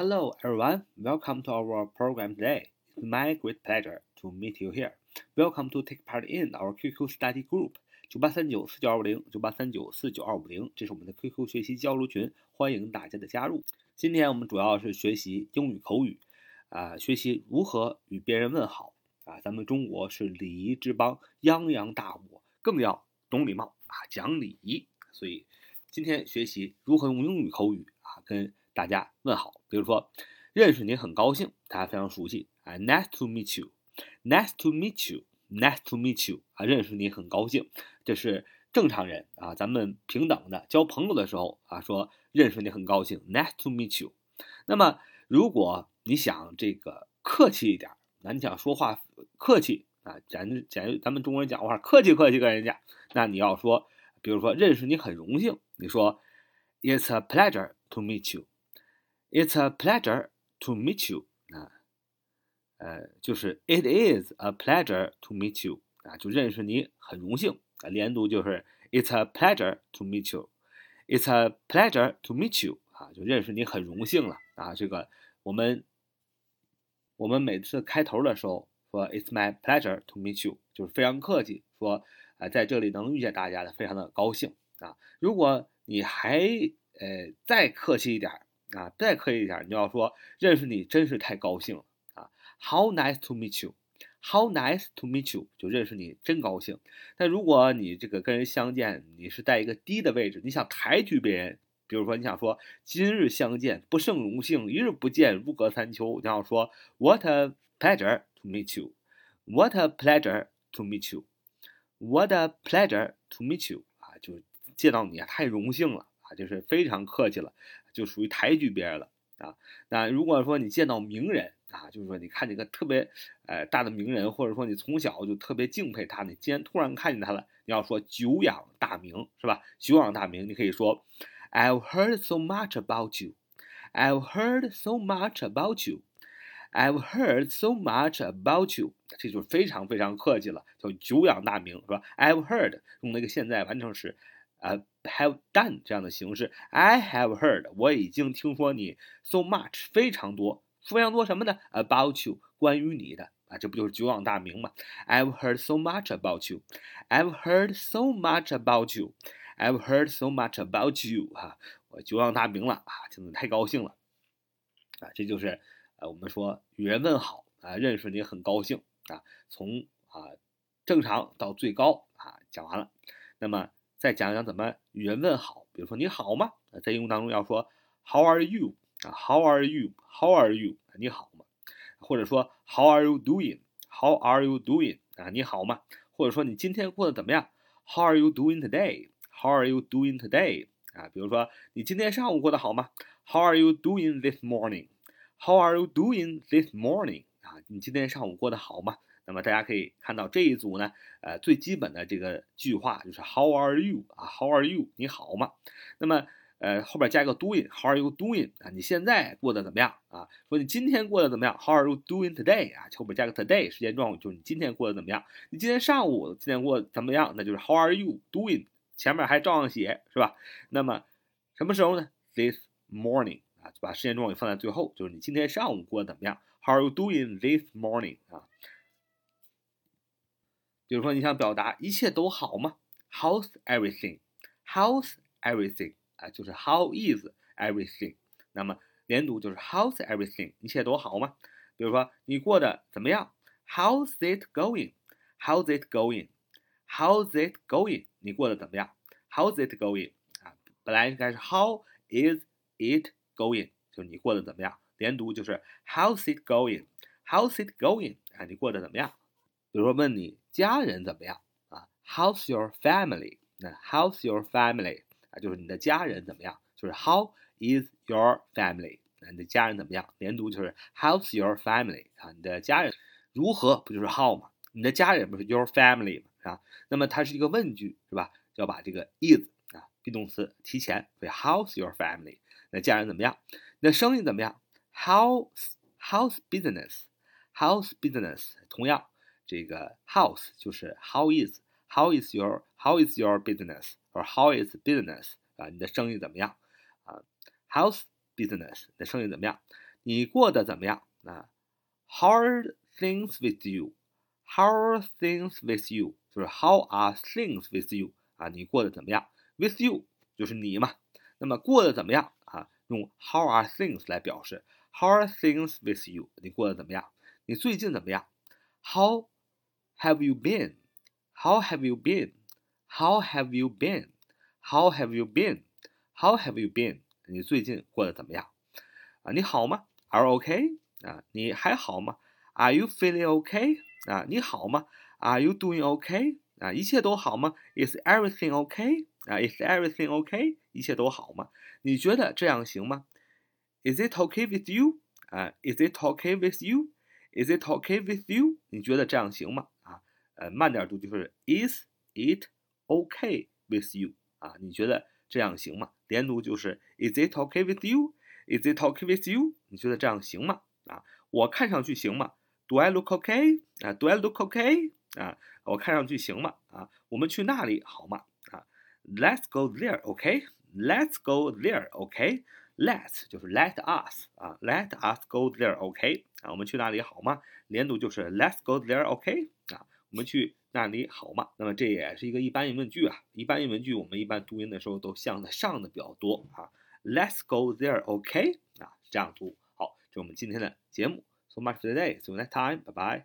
Hello, everyone. Welcome to our program today. It's my great pleasure to meet you here. Welcome to take part in our QQ study group. 九八三九四九二五零，九八三九四九二五零，这是我们的 QQ 学习交流群，欢迎大家的加入。今天我们主要是学习英语口语，啊，学习如何与别人问好啊。咱们中国是礼仪之邦，泱泱大国，更要懂礼貌啊，讲礼仪。所以今天学习如何用英语口语啊，跟大家问好。比如说，认识你很高兴，大家非常熟悉啊，Nice to meet you，Nice to meet you，Nice to meet you 啊，认识你很高兴。这是正常人啊，咱们平等的交朋友的时候啊，说认识你很高兴，Nice to meet you。那么如果你想这个客气一点，那你想说话客气啊，咱咱咱们中国人讲话客气客气跟人家，那你要说，比如说认识你很荣幸，你说 It's a pleasure to meet you It's a pleasure to meet you 啊，呃，就是 It is a pleasure to meet you 啊，就认识你很荣幸。啊，连读就是 It's a pleasure to meet you. It's a pleasure to meet you. 啊，就认识你很荣幸了啊。这个我们我们每次开头的时候说 It's my pleasure to meet you，就是非常客气，说啊在这里能遇见大家的非常的高兴啊。如果你还呃再客气一点啊，再客气一点，你要说认识你真是太高兴了啊。How nice to meet you. How nice to meet you，就认识你真高兴。但如果你这个跟人相见，你是在一个低的位置，你想抬举别人，比如说你想说今日相见不胜荣幸，一日不见如隔三秋。你要说 What a pleasure to meet you，What a pleasure to meet you，What a pleasure to meet you 啊，就见到你啊太荣幸了啊，就是非常客气了，就属于抬举别人了啊。那如果说你见到名人，啊，就是说，你看这个特别，呃，大的名人，或者说你从小就特别敬佩他，你今天突然看见他了，你要说久仰大名，是吧？久仰大名，你可以说，I've heard so much about you. I've heard so much about you. I've heard so much about you. 这就非常非常客气了，叫久仰大名，是吧？I've heard 用那个现在完成时，呃，have done 这样的形式。I have heard，我已经听说你 so much 非常多。非常多什么呢？About you，关于你的啊，这不就是久仰大名吗？I've heard so much about you. I've heard so much about you. I've heard so much about you. 哈，我久仰大名了啊，真的太高兴了啊，这就是呃，我们说与人问好啊，认识你很高兴啊，从啊正常到最高啊讲完了，那么再讲讲怎么与人问好，比如说你好吗？在英文当中要说 How are you？啊，How are you? How are you? 你好吗？或者说 How are you doing? How are you doing? 啊，你好吗？或者说你今天过得怎么样？How are you doing today? How are you doing today? 啊，比如说你今天上午过得好吗？How are you doing this morning? How are you doing this morning? 啊，你今天上午过得好吗？那么大家可以看到这一组呢，呃，最基本的这个句话就是 How are you? 啊，How are you? 你好吗？那么呃，后边加个 doing，How are you doing 啊？你现在过得怎么样啊？说你今天过得怎么样？How are you doing today 啊？后边加个 today，时间状语就是你今天过得怎么样？你今天上午今天过怎么样？那就是 How are you doing？前面还照样写是吧？那么什么时候呢？This morning 啊，就把时间状语放在最后，就是你今天上午过得怎么样？How are you doing this morning 啊？比如说你想表达一切都好吗？How's everything？How's everything？啊，就是 How is everything？那么连读就是 How's everything？一切都好吗？比如说你过得怎么样？How's it going？How's it going？How's it going？你过得怎么样？How's it going？啊，本来应该是 How is it going？就是你过得怎么样？连读就是 How's it going？How's it going？啊，你过得怎么样？ 比如说问你家人怎么样啊？How's your family？那 How's your family？啊，就是你的家人怎么样？就是 How is your family？啊，你的家人怎么样？连读就是 How's your family？啊，你的家人如何？不就是 How 吗？你的家人不是 your family 吗？啊，那么它是一个问句，是吧？要把这个 is 啊 be 动词提前，所以 How's your family？那家人怎么样？你的生意怎么样？How's How's business？How's business？同样，这个 How's 就是 How is How is your How is your business？or how is business 啊？你的生意怎么样啊？How's business？你的生意怎么样？ 你过得怎么样？啊，How are things with you？How are things with you？就是 How are things with you？啊，你过得怎么样？With you 就是你嘛。那么过得怎么样？啊，用 How are things 来表示。How are things with you？你过得怎么样？你最近怎么样？How have you been？How have you been？How have you been？How have you been？How have you been？你最近过得怎么样？啊，你好吗？Are OK？啊，你还好吗？Are you feeling OK？啊，你好吗？Are you doing OK？啊，一切都好吗？Is everything OK？啊，Is everything OK？一切都好吗？你觉得这样行吗？Is it OK with you？啊，Is it OK with you？Is it OK with you？你觉得这样行吗？ 啊，呃，慢点读就是 Is it OK with you？啊，你觉得这样行吗？连读就是 Is it OK with you？Is it OK with you？你觉得这样行吗？啊，我看上去行吗？Do I look OK？啊，Do I look OK？啊，我看上去行吗？啊，我们去那里好吗？啊，Let's go there，OK？Let's go there，OK？Let's 就是 Let us 啊，Let us go there，OK？啊，我们去那里好吗？连读就是 Let's go there，OK？啊， 我们去那里好吗？那么这也是一个一般疑问句啊。一般疑问句我们一般读音的时候都向的上的比较多啊。Let's go there，OK？啊，这样读。好，这是我们今天的节目。So much for today. See you next time. Bye bye.